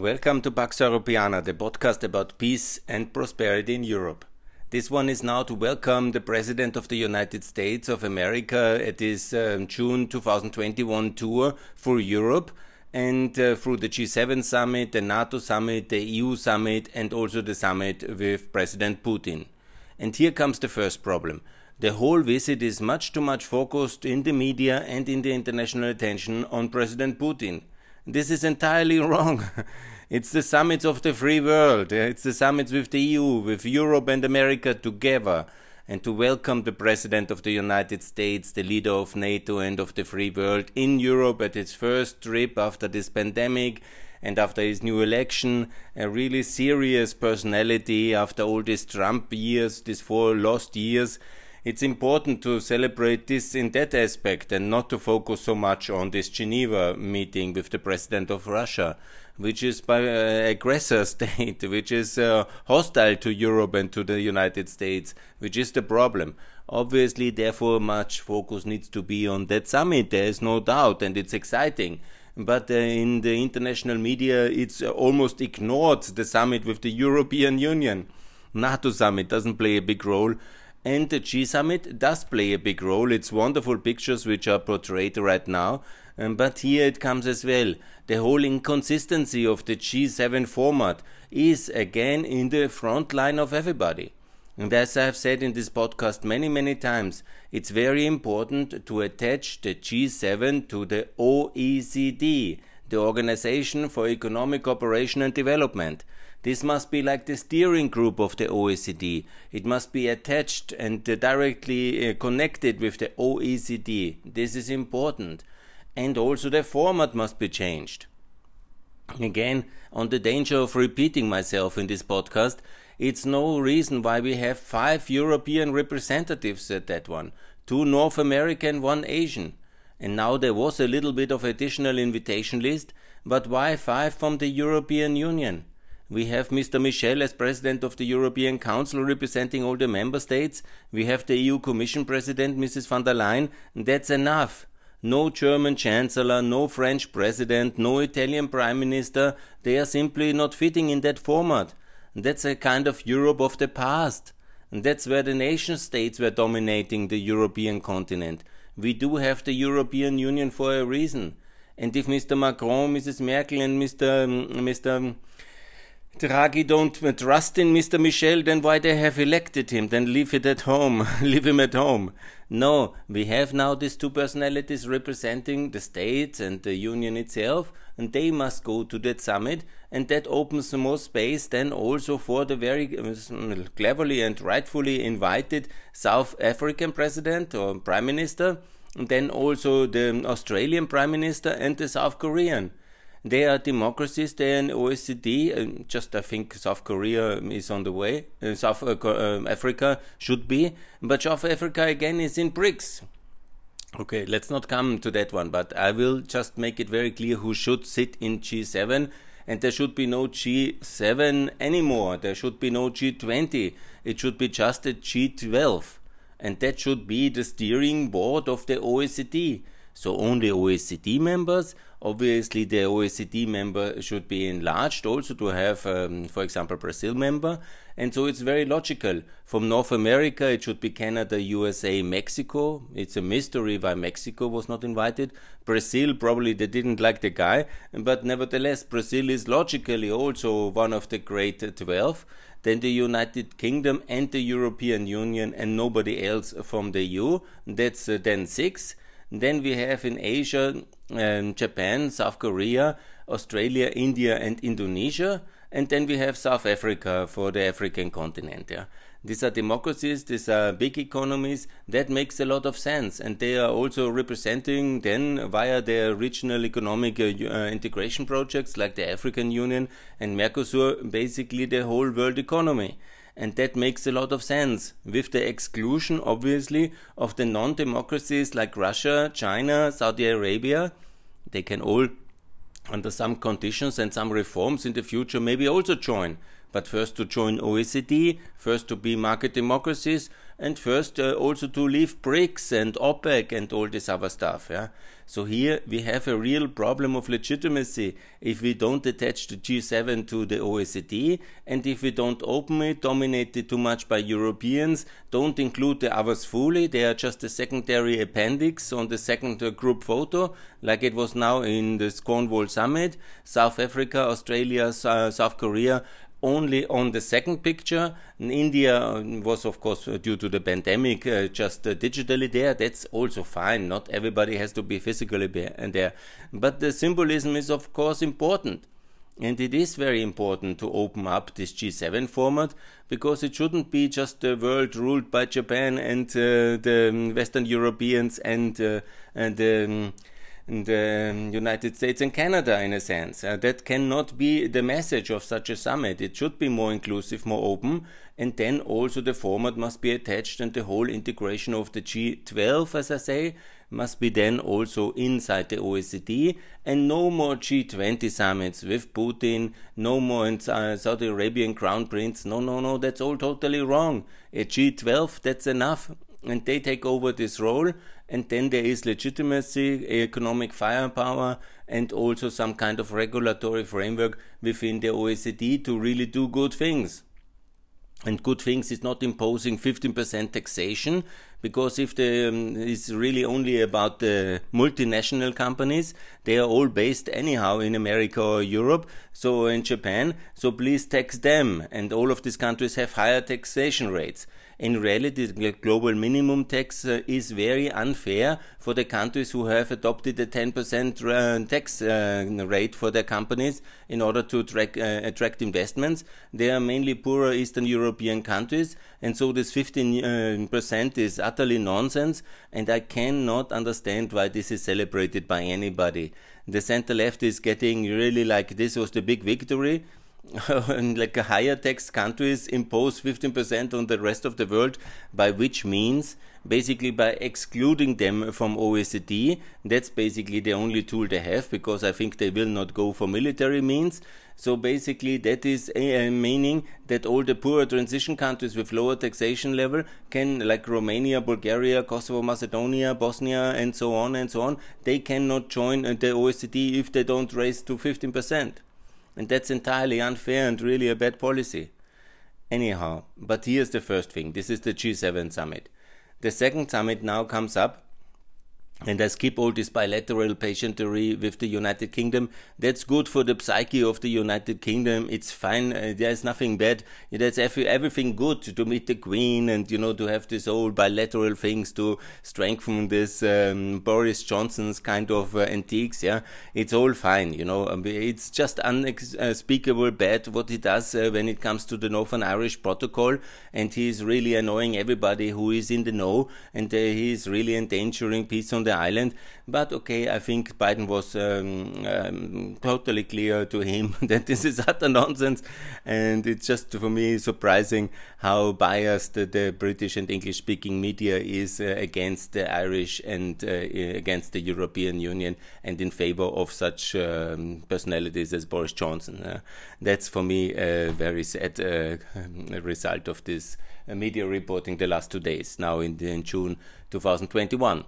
Welcome to Pax Europiana, the podcast about peace and prosperity in Europe. This one is now to welcome the President of the United States of America at his um, June 2021 tour for Europe and uh, through the G7 summit, the NATO summit, the EU summit, and also the summit with President Putin. And here comes the first problem. The whole visit is much too much focused in the media and in the international attention on President Putin. This is entirely wrong. It's the summits of the free world. It's the summits with the EU, with Europe and America together. And to welcome the President of the United States, the leader of NATO and of the free world in Europe at his first trip after this pandemic and after his new election, a really serious personality after all these Trump years, these four lost years it's important to celebrate this in that aspect and not to focus so much on this Geneva meeting with the president of Russia, which is by uh, aggressor state, which is uh, hostile to Europe and to the United States, which is the problem. Obviously, therefore, much focus needs to be on that summit. There is no doubt, and it's exciting but uh, in the international media it's almost ignored the summit with the European Union. NATO summit doesn't play a big role and the G Summit does play a big role. It's wonderful pictures which are portrayed right now, um, but here it comes as well. The whole inconsistency of the G7 format is again in the front line of everybody. And as I have said in this podcast many, many times, it's very important to attach the G7 to the OECD, the Organization for Economic Cooperation and Development. This must be like the steering group of the OECD. It must be attached and uh, directly uh, connected with the OECD. This is important. And also the format must be changed. Again, on the danger of repeating myself in this podcast, it's no reason why we have five European representatives at that one two North American, one Asian. And now there was a little bit of additional invitation list, but why five from the European Union? We have Mr. Michel as President of the European Council representing all the member states. We have the EU Commission President, Mrs. von der Leyen. That's enough. No German Chancellor, no French President, no Italian Prime Minister. They are simply not fitting in that format. That's a kind of Europe of the past. That's where the nation states were dominating the European continent. We do have the European Union for a reason. And if Mr. Macron, Mrs. Merkel, and Mr. Mr. Draghi don't trust in Mr. Michel, then why they have elected him? Then leave it at home, leave him at home. No, we have now these two personalities representing the states and the union itself, and they must go to that summit, and that opens more space then also for the very uh, cleverly and rightfully invited South African president or prime minister, and then also the Australian prime minister and the South Korean they are democracies. They are in OECD. Uh, just I think South Korea is on the way. Uh, South uh, uh, Africa should be, but South Africa again is in BRICS. Okay, let's not come to that one, but I will just make it very clear who should sit in G7 and there should be no G7 anymore. There should be no G20. It should be just a G12. And that should be the steering board of the OECD. So only OECD members. Obviously, the OECD member should be enlarged also to have, um, for example, Brazil member. And so it's very logical. From North America, it should be Canada, USA, Mexico. It's a mystery why Mexico was not invited. Brazil, probably they didn't like the guy, but nevertheless, Brazil is logically also one of the great 12 then the United Kingdom and the European Union and nobody else from the EU. That's uh, then six. Then we have in Asia um, Japan, South Korea, Australia, India, and Indonesia. And then we have South Africa for the African continent. Yeah. These are democracies, these are big economies. That makes a lot of sense. And they are also representing then via their regional economic uh, uh, integration projects like the African Union and Mercosur, basically the whole world economy and that makes a lot of sense, with the exclusion, obviously, of the non democracies like Russia, China, Saudi Arabia. They can all, under some conditions and some reforms in the future, maybe also join. But first to join OECD, first to be market democracies, and first uh, also to leave BRICS and OPEC and all this other stuff. Yeah. So here we have a real problem of legitimacy if we don't attach the G7 to the OECD and if we don't open it, dominate it too much by Europeans, don't include the others fully, they are just a secondary appendix on the second uh, group photo, like it was now in the Cornwall summit, South Africa, Australia, uh, South Korea, only on the second picture. India was, of course, due to the pandemic, uh, just uh, digitally there. That's also fine. Not everybody has to be physically there. But the symbolism is, of course, important. And it is very important to open up this G7 format because it shouldn't be just the world ruled by Japan and uh, the Western Europeans and, uh, and um, the United States and Canada, in a sense. Uh, that cannot be the message of such a summit. It should be more inclusive, more open, and then also the format must be attached, and the whole integration of the G12, as I say, must be then also inside the OECD, and no more G20 summits with Putin, no more in Saudi Arabian crown prince. No, no, no, that's all totally wrong. A G12, that's enough and they take over this role and then there is legitimacy economic firepower and also some kind of regulatory framework within the OECD to really do good things. And good things is not imposing 15% taxation because if the um, is really only about the multinational companies they are all based anyhow in america or europe so in japan. So please tax them. And all of these countries have higher taxation rates in reality, the global minimum tax uh, is very unfair for the countries who have adopted a 10% uh, tax uh, rate for their companies in order to attract, uh, attract investments. They are mainly poorer Eastern European countries, and so this 15% is utterly nonsense, and I cannot understand why this is celebrated by anybody. The center left is getting really like this was the big victory like higher tax countries impose 15% on the rest of the world, by which means basically by excluding them from OECD. That's basically the only tool they have because I think they will not go for military means. So basically, that is a, meaning that all the poorer transition countries with lower taxation level can, like Romania, Bulgaria, Kosovo, Macedonia, Bosnia, and so on and so on, they cannot join uh, the OECD if they don't raise to 15%. And that's entirely unfair and really a bad policy. Anyhow, but here's the first thing this is the G7 summit. The second summit now comes up and I skip all this bilateral patientery with the United Kingdom. That's good for the psyche of the United Kingdom. It's fine. Uh, there's nothing bad. That's every, everything good to meet the Queen and you know to have this old bilateral things to strengthen this um, Boris Johnson's kind of uh, antiques. Yeah, it's all fine. You know, um, it's just unspeakable bad what he does uh, when it comes to the Northern Irish Protocol, and he's really annoying everybody who is in the know, and uh, he's really endangering peace on the the island. But okay, I think Biden was um, um, totally clear to him that this is utter nonsense, and it's just for me surprising how biased the British and English speaking media is uh, against the Irish and uh, against the European Union and in favor of such um, personalities as Boris Johnson. Uh, that's for me a very sad uh, result of this uh, media reporting the last two days, now in, in June 2021.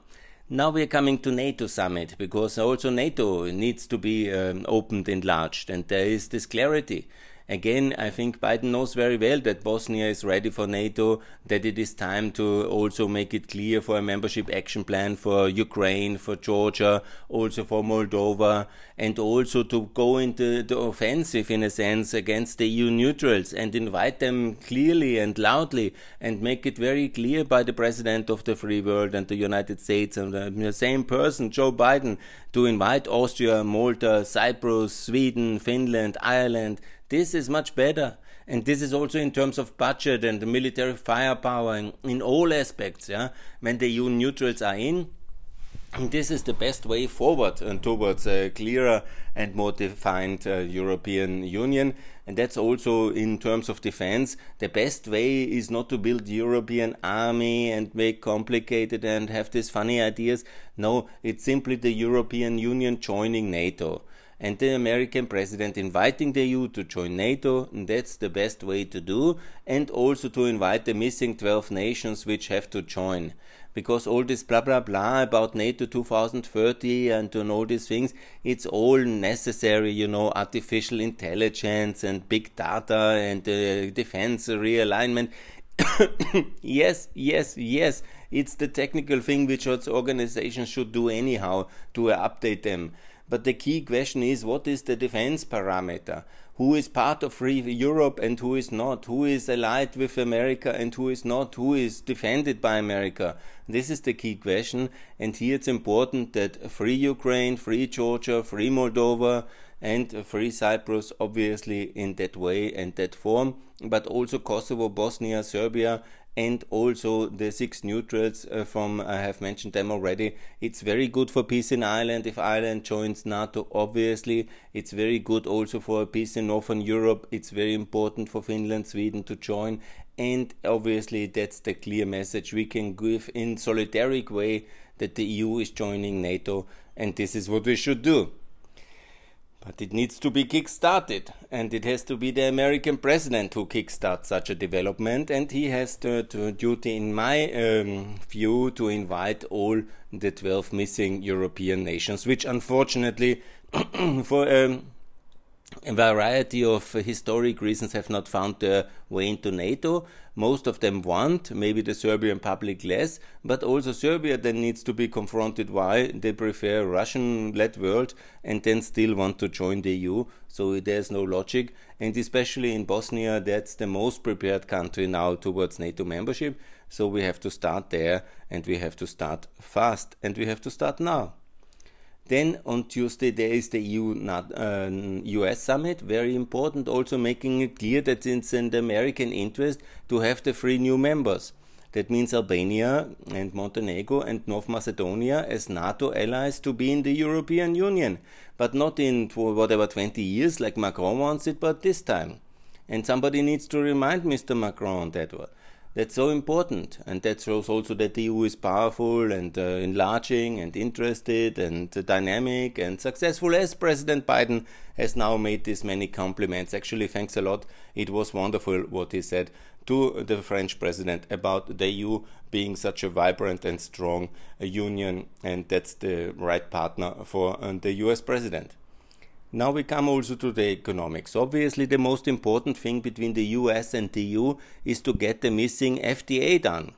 Now we are coming to NATO summit because also NATO needs to be um, opened, enlarged, and there is this clarity. Again, I think Biden knows very well that Bosnia is ready for NATO, that it is time to also make it clear for a membership action plan for Ukraine, for Georgia, also for Moldova, and also to go into the offensive in a sense against the EU neutrals and invite them clearly and loudly and make it very clear by the president of the free world and the United States and the same person, Joe Biden, to invite Austria, Malta, Cyprus, Sweden, Finland, Ireland, this is much better. And this is also in terms of budget and military firepower in, in all aspects. Yeah, when the EU neutrals are in, this is the best way forward and towards a clearer and more defined uh, European Union. And that's also in terms of defense. The best way is not to build European army and make complicated and have these funny ideas. No, it's simply the European Union joining NATO and the American president inviting the EU to join NATO. that's the best way to do, and also to invite the missing 12 nations which have to join. Because all this blah blah blah about NATO 2030 and, and all these things, it's all necessary, you know, artificial intelligence and big data and uh, defense realignment. yes, yes, yes. It's the technical thing which organizations should do anyhow to update them. But the key question is what is the defense parameter? Who is part of free Europe and who is not? Who is allied with America and who is not? Who is defended by America? This is the key question. And here it's important that free Ukraine, free Georgia, free Moldova, and free Cyprus, obviously, in that way and that form, but also Kosovo, Bosnia, Serbia, and also the six neutrals uh, from I have mentioned them already. It's very good for peace in Ireland if Ireland joins NATO. Obviously, it's very good also for peace in Northern Europe. It's very important for Finland, Sweden to join, and obviously that's the clear message we can give in solidaric way that the EU is joining NATO, and this is what we should do. But it needs to be kick-started, and it has to be the American president who kickstarts such a development, and he has the, the duty, in my um, view, to invite all the 12 missing European nations, which unfortunately, for um, a variety of historic reasons have not found their way into NATO. Most of them want, maybe the Serbian public less, but also Serbia then needs to be confronted why they prefer Russian-led world and then still want to join the EU. So there's no logic. And especially in Bosnia, that's the most prepared country now towards NATO membership. So we have to start there and we have to start fast and we have to start now. Then on Tuesday there is the EU uh, US summit, very important, also making it clear that it's in the American interest to have the three new members. That means Albania and Montenegro and North Macedonia as NATO allies to be in the European Union, but not in whatever 20 years like Macron wants it, but this time. And somebody needs to remind Mr. Macron that that's so important. And that shows also that the EU is powerful and uh, enlarging and interested and uh, dynamic and successful, as President Biden has now made this many compliments. Actually, thanks a lot. It was wonderful what he said to the French president about the EU being such a vibrant and strong uh, union, and that's the right partner for uh, the US president. Now we come also to the economics. Obviously, the most important thing between the US and the EU is to get the missing FTA done.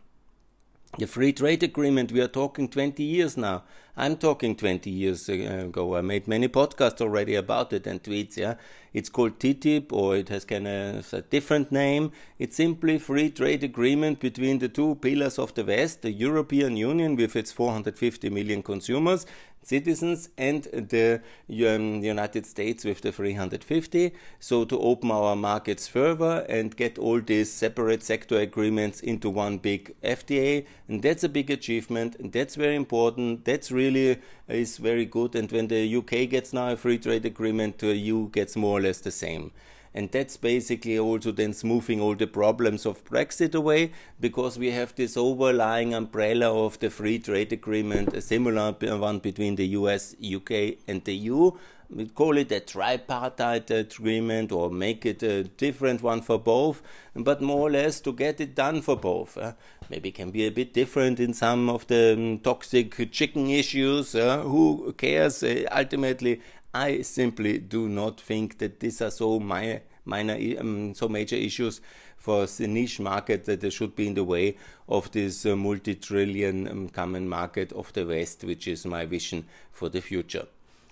The free trade agreement, we are talking 20 years now. I'm talking 20 years ago. I made many podcasts already about it and tweets. Yeah, it's called TTIP or it has kind of a different name. It's simply free trade agreement between the two pillars of the West, the European Union with its 450 million consumers, citizens and the um, United States with the 350. So to open our markets further and get all these separate sector agreements into one big FTA, and that's a big achievement. And that's very important. That's really is very good. And when the UK gets now a free trade agreement, uh, the EU gets more or less the same. And that's basically also then smoothing all the problems of Brexit away because we have this overlying umbrella of the free trade agreement, a similar one between the US, UK, and the EU. We call it a tripartite agreement or make it a different one for both, but more or less to get it done for both. Uh, maybe can be a bit different in some of the um, toxic chicken issues. Uh, who cares? Uh, ultimately, I simply do not think that these are so my, minor, um, so major issues for the niche market that they should be in the way of this uh, multi-trillion um, common market of the West, which is my vision for the future.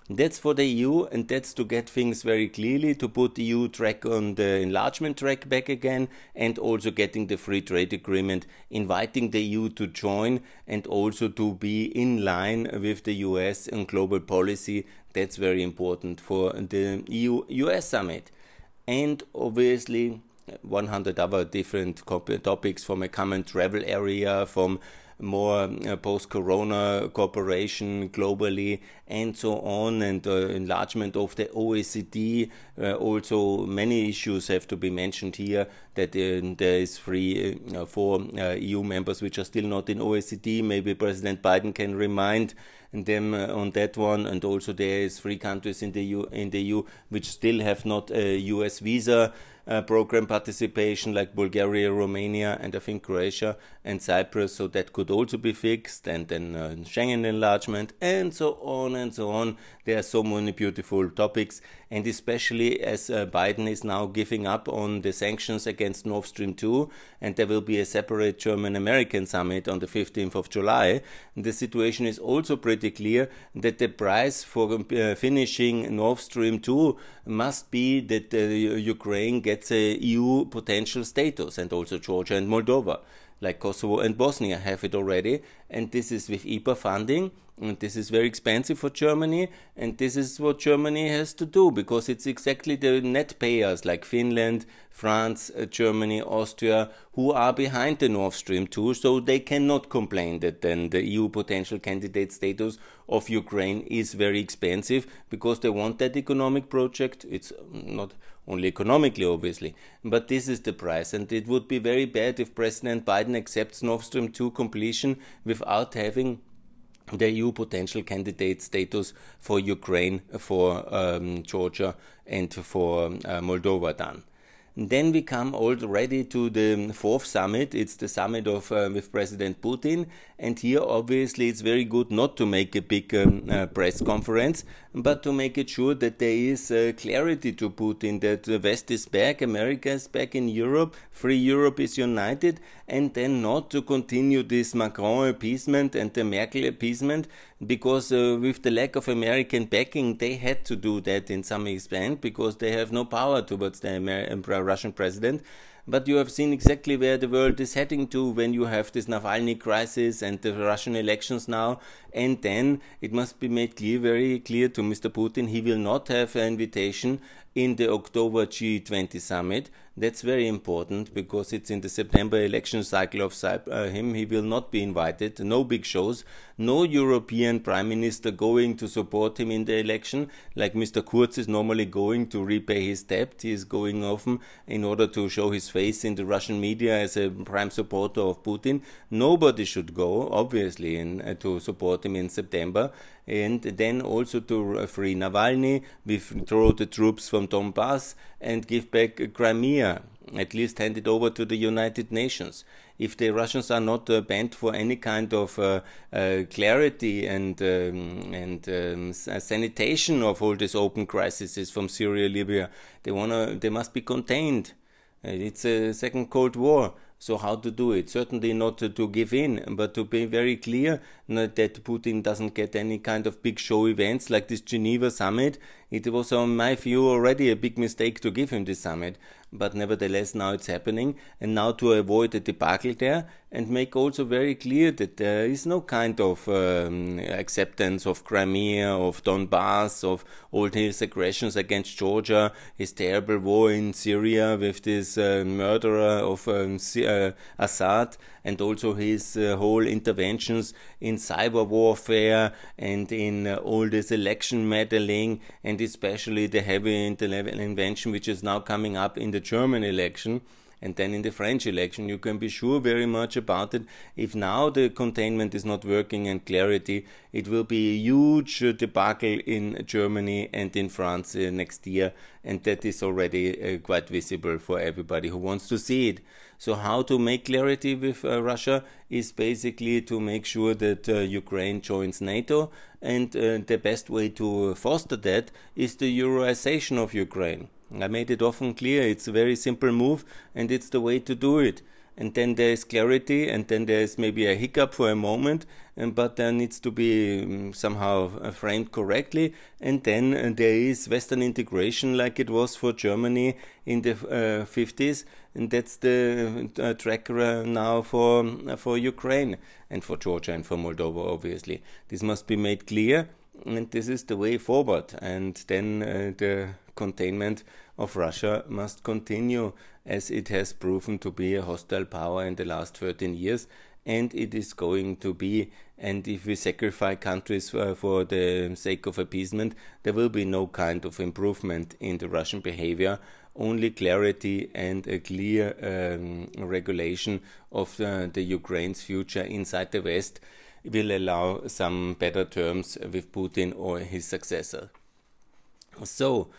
That's for the EU, and that's to get things very clearly, to put the EU track on the enlargement track back again, and also getting the free trade agreement, inviting the EU to join, and also to be in line with the US and global policy. That's very important for the EU US summit. And obviously, 100 other different topics from a common travel area, from more uh, post-corona cooperation globally, and so on, and uh, enlargement of the OECD. Uh, also, many issues have to be mentioned here. That there is three, four EU members which are still not in OECD. Maybe President Biden can remind them on that one, and also there is three countries in the EU, in the EU which still have not a US visa uh, program participation, like Bulgaria, Romania, and I think Croatia and Cyprus. So that could also be fixed, and then uh, Schengen enlargement, and so on and so on. There are so many beautiful topics, and especially as uh, Biden is now giving up on the sanctions against Nord Stream 2, and there will be a separate German American summit on the 15th of July. The situation is also pretty clear that the price for uh, finishing Nord Stream 2 must be that uh, Ukraine gets a EU potential status, and also Georgia and Moldova like Kosovo and Bosnia have it already, and this is with IPA funding, and this is very expensive for Germany, and this is what Germany has to do because it's exactly the net payers like Finland, France, uh, Germany, Austria who are behind the Nord Stream 2, so they cannot complain that then the EU potential candidate status of Ukraine is very expensive because they want that economic project. It's not only economically, obviously. But this is the price, and it would be very bad if President Biden accepts Nord Stream 2 completion without having the EU potential candidate status for Ukraine, for um, Georgia, and for uh, Moldova done. Then we come already to the fourth summit. It's the summit of uh, with President Putin, and here obviously it's very good not to make a big um, uh, press conference, but to make it sure that there is uh, clarity to Putin that the West is back, America is back in Europe, free Europe is united, and then not to continue this Macron appeasement and the Merkel appeasement, because uh, with the lack of American backing, they had to do that in some extent because they have no power towards the Amer- Russian president. But you have seen exactly where the world is heading to when you have this Navalny crisis and the Russian elections now. And then it must be made clear, very clear to Mr. Putin, he will not have an invitation in the October G20 summit. That's very important because it's in the September election cycle of uh, him. He will not be invited. No big shows. No European prime minister going to support him in the election, like Mr. Kurz is normally going to repay his debt. He is going often in order to show his face in the Russian media as a prime supporter of Putin. Nobody should go, obviously, in, uh, to support him in September and then also to free Navalny, withdraw the troops from Donbass, and give back Crimea, at least hand it over to the United Nations. If the Russians are not uh, bent for any kind of uh, uh, clarity and um, and um, sanitation of all these open crises from Syria, Libya, they wanna they must be contained. Uh, it's a second Cold War. So how to do it? Certainly not to, to give in, but to be very clear that Putin doesn't get any kind of big show events like this Geneva summit. It was, on my view, already a big mistake to give him this summit but nevertheless now it's happening. And now to avoid a debacle there and make also very clear that there is no kind of um, acceptance of Crimea, of Donbass, of all his aggressions against Georgia, his terrible war in Syria with this uh, murderer of um, uh, Assad, and also his uh, whole interventions in cyber warfare and in uh, all this election meddling, and especially the heavy intervention which is now coming up in the German election and then in the French election. You can be sure very much about it. If now the containment is not working and clarity, it will be a huge debacle in Germany and in France uh, next year, and that is already uh, quite visible for everybody who wants to see it. So, how to make clarity with uh, Russia is basically to make sure that uh, Ukraine joins NATO, and uh, the best way to foster that is the Euroization of Ukraine. I made it often clear it's a very simple move and it's the way to do it. And then there is clarity, and then there is maybe a hiccup for a moment, and, but there needs to be um, somehow uh, framed correctly. And then uh, there is Western integration, like it was for Germany in the uh, 50s, and that's the uh, tracker now for uh, for Ukraine and for Georgia and for Moldova. Obviously, this must be made clear, and this is the way forward. And then uh, the containment of Russia must continue as it has proven to be a hostile power in the last 13 years and it is going to be. And if we sacrifice countries uh, for the sake of appeasement, there will be no kind of improvement in the Russian behavior. Only clarity and a clear um, regulation of uh, the Ukraine's future inside the West will allow some better terms with Putin or his successor. So,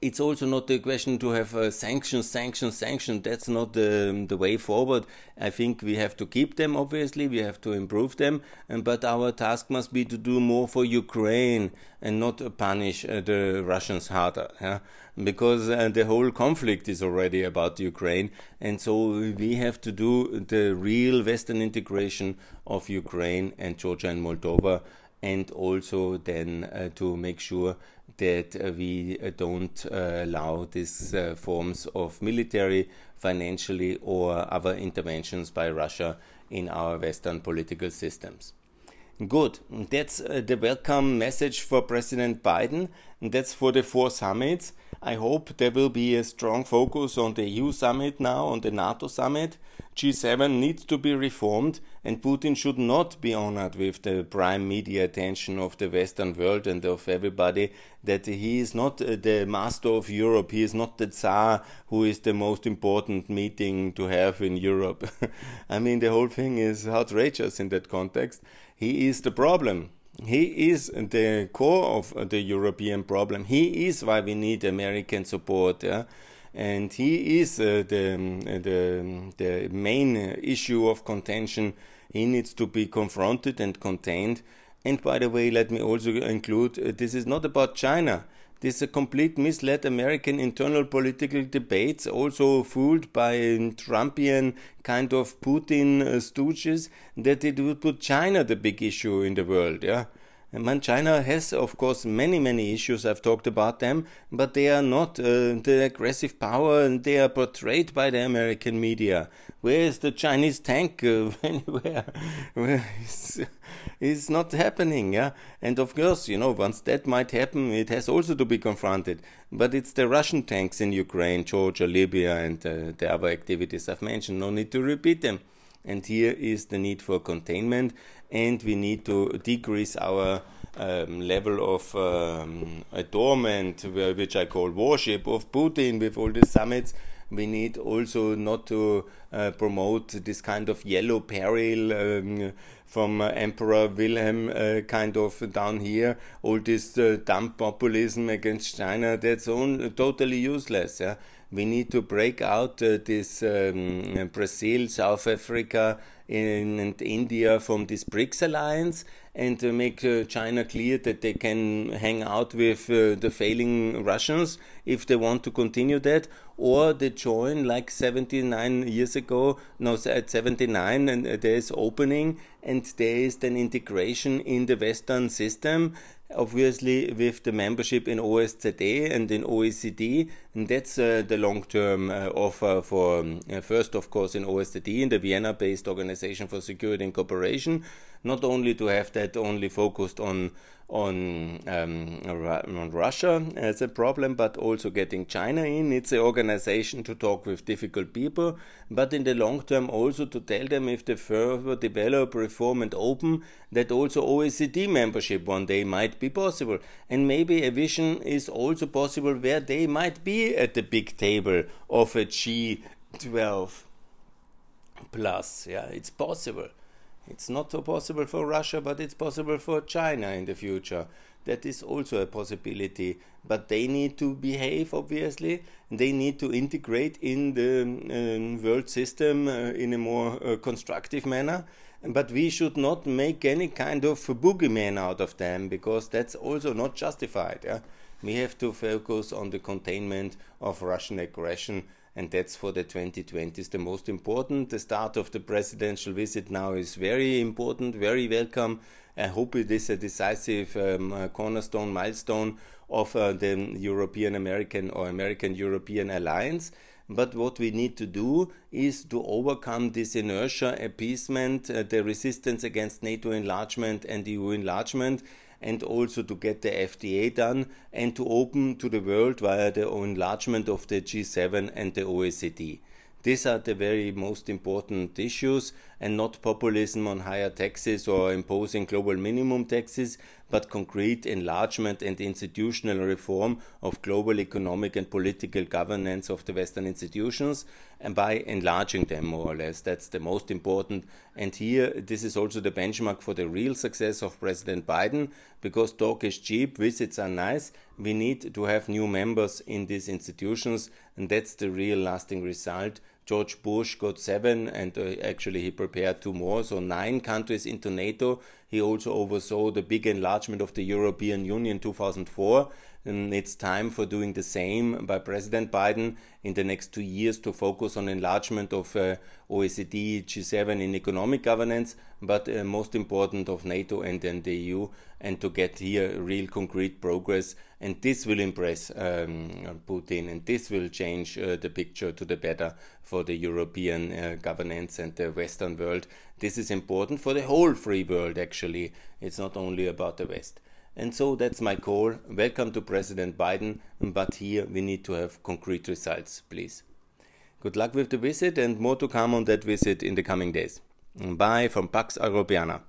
it's also not a question to have uh, sanctions, sanctions, sanctions. That's not the, the way forward. I think we have to keep them, obviously, we have to improve them, but our task must be to do more for Ukraine and not punish uh, the Russians harder. Yeah? Because uh, the whole conflict is already about Ukraine, and so we have to do the real Western integration of Ukraine and Georgia and Moldova and also then uh, to make sure that we uh, don't uh, allow these uh, forms of military, financially, or other interventions by Russia in our Western political systems. Good. That's the welcome message for President Biden. That's for the four summits. I hope there will be a strong focus on the EU summit now, on the NATO summit. G7 needs to be reformed, and Putin should not be honored with the prime media attention of the Western world and of everybody. That he is not uh, the master of Europe, he is not the Tsar who is the most important meeting to have in Europe. I mean, the whole thing is outrageous in that context. He is the problem. He is the core of the European problem. He is why we need American support. Yeah? And he is uh, the, the, the main issue of contention. He needs to be confronted and contained. And by the way, let me also include uh, this is not about China. This complete misled American internal political debates, also fooled by Trumpian kind of Putin uh, stooges, that it would put China the big issue in the world. Yeah, and China has, of course, many, many issues. I've talked about them, but they are not uh, the aggressive power, and they are portrayed by the American media. Where is the Chinese tank? Uh, where, where is, is not happening. Yeah, and of course, you know, once that might happen, it has also to be confronted. But it's the Russian tanks in Ukraine, Georgia, Libya, and uh, the other activities I've mentioned. No need to repeat them. And here is the need for containment and we need to decrease our um, level of um, adornment, which I call worship of Putin with all the summits. We need also not to uh, promote this kind of yellow peril um, from uh, Emperor Wilhelm uh, kind of down here. All this uh, dumb populism against China, that's all totally useless. Yeah? We need to break out uh, this um, Brazil, South Africa, and India from this BRICS alliance and make uh, China clear that they can hang out with uh, the failing Russians if they want to continue that, or they join like 79 years ago, no, at 79, and uh, there is opening and there is then integration in the Western system obviously with the membership in OSZE and in OECD, and that's uh, the long-term uh, offer for um, uh, first, of course, in OSZE, in the Vienna-based Organization for Security and Cooperation, not only to have that only focused on on, um, on Russia as a problem, but also getting China in. It's an organization to talk with difficult people, but in the long term also to tell them if they further develop, reform, and open, that also OECD membership one day might be possible. And maybe a vision is also possible where they might be at the big table of a G12 plus. Yeah, it's possible. It's not so possible for Russia, but it's possible for China in the future. That is also a possibility. But they need to behave, obviously. They need to integrate in the um, world system uh, in a more uh, constructive manner. But we should not make any kind of boogeyman out of them because that's also not justified. Yeah? We have to focus on the containment of Russian aggression and that's for the 2020s the most important. The start of the presidential visit now is very important, very welcome. I hope it is a decisive um, uh, cornerstone milestone of uh, the European American or American European alliance. But what we need to do is to overcome this inertia, appeasement, uh, the resistance against NATO enlargement and EU enlargement and also to get the FTA done and to open to the world via the enlargement of the G7 and the OECD. These are the very most important issues and not populism on higher taxes or imposing global minimum taxes, but concrete enlargement and institutional reform of global economic and political governance of the Western institutions, and by enlarging them more or less. That's the most important. And here, this is also the benchmark for the real success of President Biden, because talk is cheap, visits are nice. We need to have new members in these institutions, and that's the real lasting result George Bush got seven, and uh, actually he prepared two more, so nine countries into NATO. He also oversaw the big enlargement of the European Union 2004. It's time for doing the same by President Biden in the next two years to focus on enlargement of uh, OECD, G7 in economic governance, but uh, most important of NATO and then the EU, and to get here real concrete progress. And this will impress um, Putin, and this will change uh, the picture to the better for the European uh, governance and the Western world. This is important for the whole free world, actually. It's not only about the West. And so that's my call. Welcome to President Biden, but here we need to have concrete results, please. Good luck with the visit and more to come on that visit in the coming days. Bye from Pax Europiana.